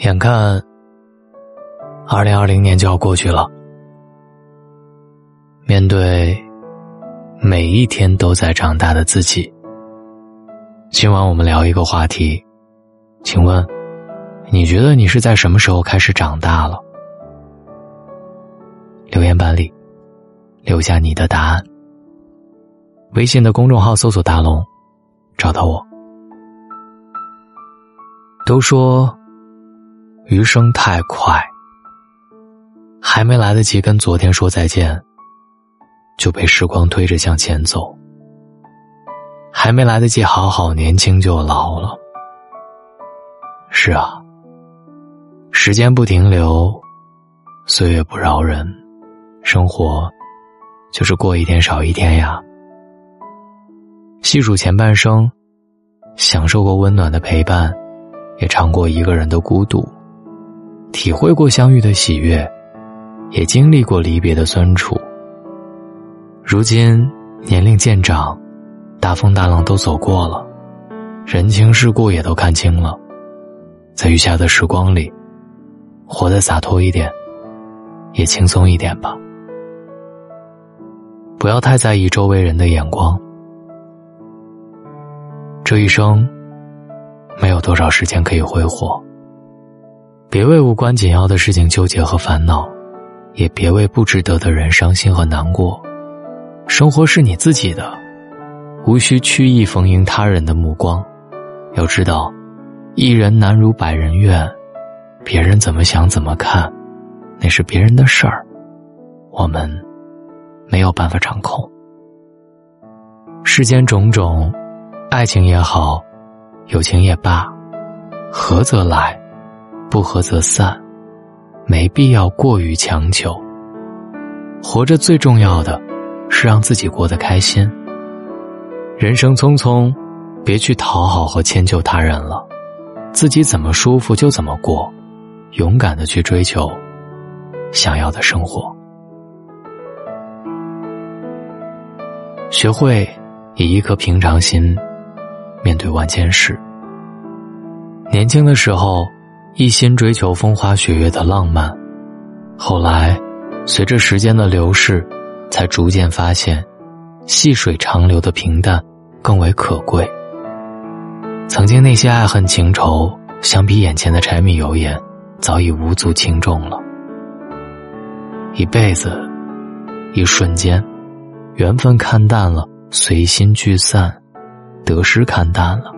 眼看二零二零年就要过去了，面对每一天都在长大的自己，今晚我们聊一个话题，请问你觉得你是在什么时候开始长大了？留言板里留下你的答案。微信的公众号搜索“大龙”，找到我。都说。余生太快，还没来得及跟昨天说再见，就被时光推着向前走；还没来得及好好年轻，就老了。是啊，时间不停留，岁月不饶人，生活就是过一天少一天呀。细数前半生，享受过温暖的陪伴，也尝过一个人的孤独。体会过相遇的喜悦，也经历过离别的酸楚。如今年龄渐长，大风大浪都走过了，人情世故也都看清了，在余下的时光里，活得洒脱一点，也轻松一点吧。不要太在意周围人的眼光。这一生，没有多少时间可以挥霍。别为无关紧要的事情纠结和烦恼，也别为不值得的人伤心和难过。生活是你自己的，无需曲意逢迎他人的目光。要知道，一人难如百人愿，别人怎么想怎么看，那是别人的事儿，我们没有办法掌控。世间种种，爱情也好，友情也罢，合则来。不合则散，没必要过于强求。活着最重要的，是让自己过得开心。人生匆匆，别去讨好和迁就他人了，自己怎么舒服就怎么过，勇敢的去追求想要的生活。学会以一颗平常心面对万千事。年轻的时候。一心追求风花雪月的浪漫，后来，随着时间的流逝，才逐渐发现，细水长流的平淡更为可贵。曾经那些爱恨情仇，相比眼前的柴米油盐，早已无足轻重了。一辈子，一瞬间，缘分看淡了，随心聚散；得失看淡了，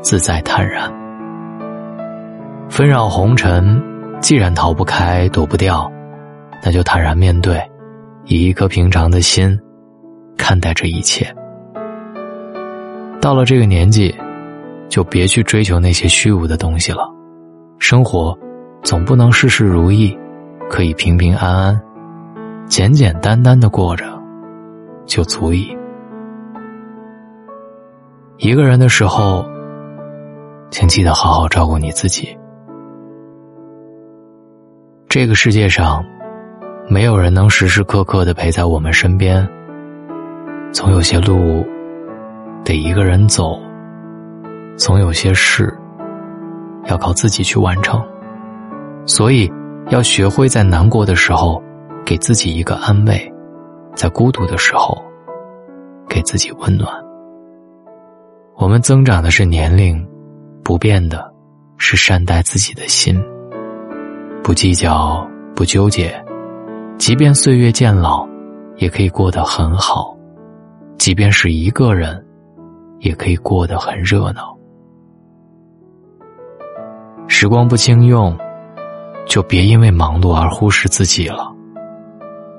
自在坦然。纷扰红尘，既然逃不开、躲不掉，那就坦然面对，以一颗平常的心看待这一切。到了这个年纪，就别去追求那些虚无的东西了。生活总不能事事如意，可以平平安安、简简单单的过着，就足以。一个人的时候，请记得好好照顾你自己。这个世界上，没有人能时时刻刻的陪在我们身边。总有些路得一个人走，总有些事要靠自己去完成。所以，要学会在难过的时候给自己一个安慰，在孤独的时候给自己温暖。我们增长的是年龄，不变的是善待自己的心。不计较，不纠结，即便岁月渐老，也可以过得很好；即便是一个人，也可以过得很热闹。时光不轻用，就别因为忙碌而忽视自己了。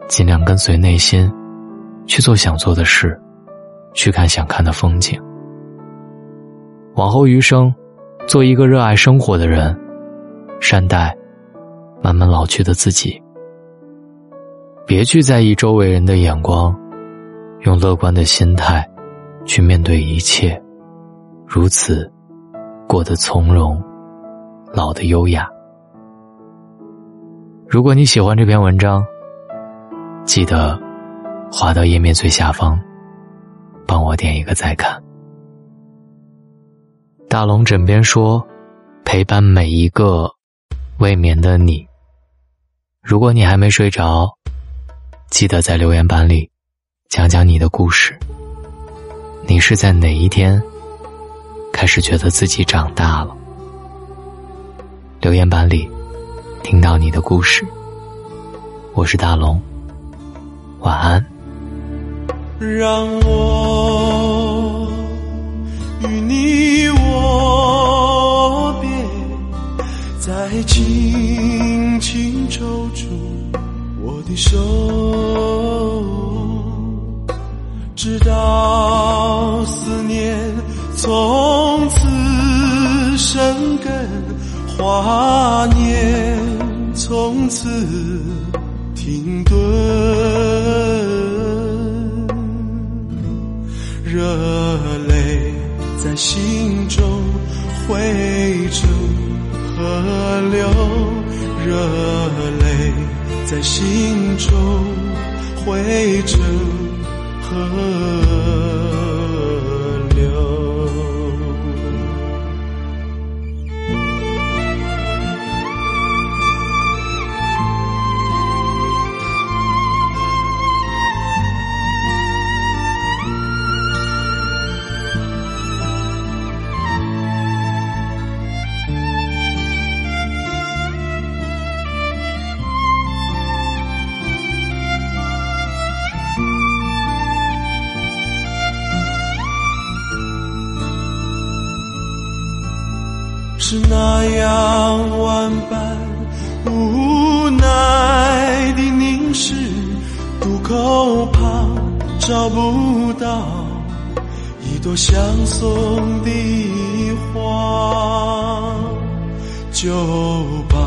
尽量跟随内心，去做想做的事，去看想看的风景。往后余生，做一个热爱生活的人，善待。慢慢老去的自己，别去在意周围人的眼光，用乐观的心态去面对一切，如此过得从容，老的优雅。如果你喜欢这篇文章，记得滑到页面最下方，帮我点一个再看。大龙枕边说，陪伴每一个。未眠的你。如果你还没睡着，记得在留言板里讲讲你的故事。你是在哪一天开始觉得自己长大了？留言板里听到你的故事。我是大龙，晚安。让我与你握别，再轻手，直到思念从此生根，华念从此停顿。热泪在心中汇成河流，热泪在心中汇成河。无奈的凝视，渡口旁找不到一朵相送的花，就把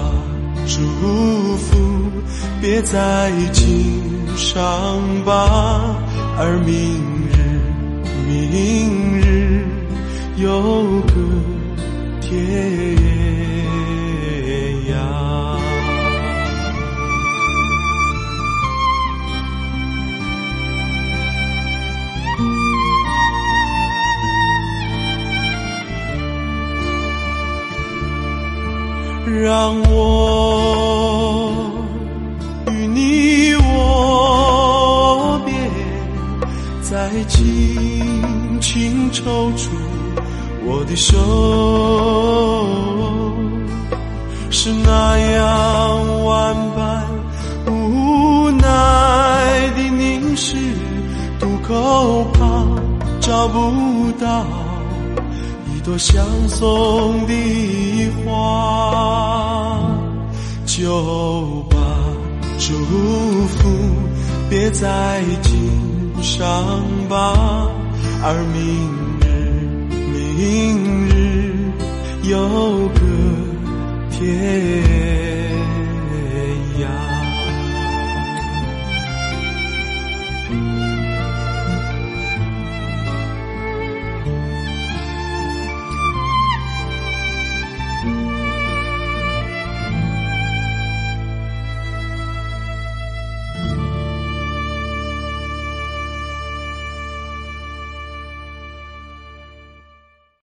祝福别在襟上吧，而明日，明日有个。天轻轻抽出。我的手是那样万般无奈的凝视，渡口旁找不到一朵相送的花，就把祝福别在襟伤疤而明日明